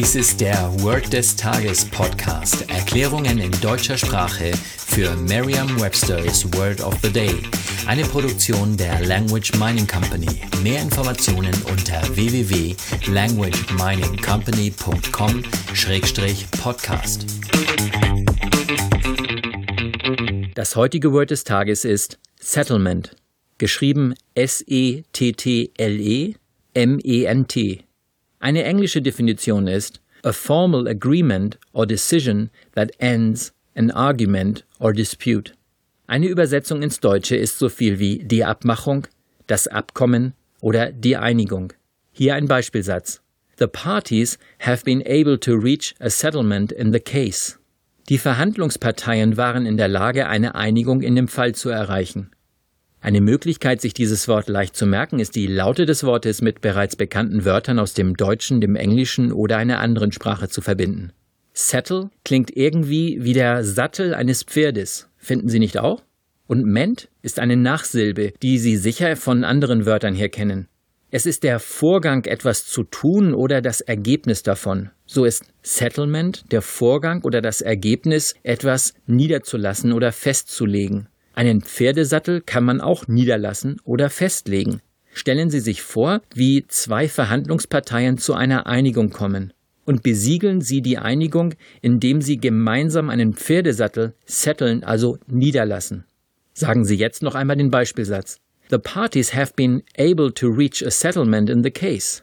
Dies ist der Word des Tages Podcast. Erklärungen in deutscher Sprache für Merriam-Webster's Word of the Day. Eine Produktion der Language Mining Company. Mehr Informationen unter www.languageminingcompany.com-podcast. Das heutige Word des Tages ist Settlement, geschrieben S-E-T-T-L-E, M-E-N-T. Eine englische Definition ist a formal agreement or decision that ends an argument or dispute. Eine Übersetzung ins Deutsche ist so viel wie die Abmachung, das Abkommen oder die Einigung. Hier ein Beispielsatz. The parties have been able to reach a settlement in the case. Die Verhandlungsparteien waren in der Lage, eine Einigung in dem Fall zu erreichen. Eine Möglichkeit, sich dieses Wort leicht zu merken, ist die Laute des Wortes mit bereits bekannten Wörtern aus dem Deutschen, dem Englischen oder einer anderen Sprache zu verbinden. Settle klingt irgendwie wie der Sattel eines Pferdes. Finden Sie nicht auch? Und ment ist eine Nachsilbe, die Sie sicher von anderen Wörtern her kennen. Es ist der Vorgang, etwas zu tun oder das Ergebnis davon. So ist Settlement der Vorgang oder das Ergebnis, etwas niederzulassen oder festzulegen. Einen Pferdesattel kann man auch niederlassen oder festlegen. Stellen Sie sich vor, wie zwei Verhandlungsparteien zu einer Einigung kommen. Und besiegeln Sie die Einigung, indem Sie gemeinsam einen Pferdesattel setteln, also niederlassen. Sagen Sie jetzt noch einmal den Beispielsatz. The parties have been able to reach a settlement in the case.